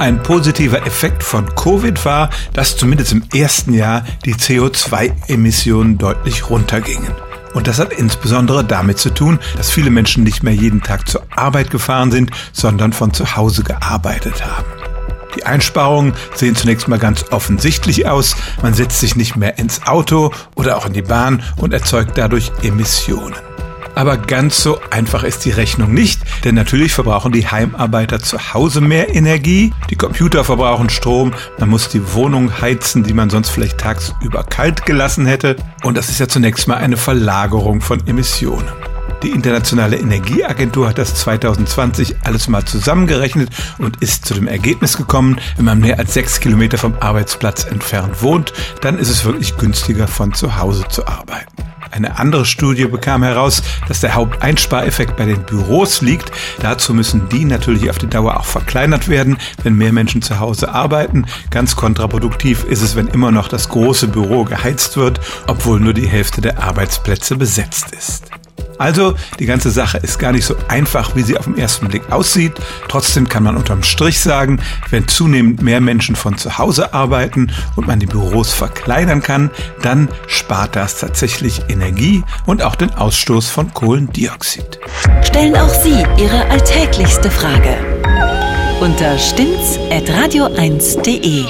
Ein positiver Effekt von Covid war, dass zumindest im ersten Jahr die CO2-Emissionen deutlich runtergingen. Und das hat insbesondere damit zu tun, dass viele Menschen nicht mehr jeden Tag zur Arbeit gefahren sind, sondern von zu Hause gearbeitet haben. Die Einsparungen sehen zunächst mal ganz offensichtlich aus. Man setzt sich nicht mehr ins Auto oder auch in die Bahn und erzeugt dadurch Emissionen. Aber ganz so einfach ist die Rechnung nicht, denn natürlich verbrauchen die Heimarbeiter zu Hause mehr Energie, die Computer verbrauchen Strom, man muss die Wohnung heizen, die man sonst vielleicht tagsüber kalt gelassen hätte. Und das ist ja zunächst mal eine Verlagerung von Emissionen. Die Internationale Energieagentur hat das 2020 alles mal zusammengerechnet und ist zu dem Ergebnis gekommen, wenn man mehr als sechs Kilometer vom Arbeitsplatz entfernt wohnt, dann ist es wirklich günstiger von zu Hause zu arbeiten. Eine andere Studie bekam heraus, dass der Haupteinspareffekt bei den Büros liegt. Dazu müssen die natürlich auf die Dauer auch verkleinert werden, wenn mehr Menschen zu Hause arbeiten. Ganz kontraproduktiv ist es, wenn immer noch das große Büro geheizt wird, obwohl nur die Hälfte der Arbeitsplätze besetzt ist. Also, die ganze Sache ist gar nicht so einfach, wie sie auf den ersten Blick aussieht. Trotzdem kann man unterm Strich sagen, wenn zunehmend mehr Menschen von zu Hause arbeiten und man die Büros verkleinern kann, dann spart das tatsächlich Energie und auch den Ausstoß von Kohlendioxid. Stellen auch Sie Ihre alltäglichste Frage unter stimmtz.radio1.de.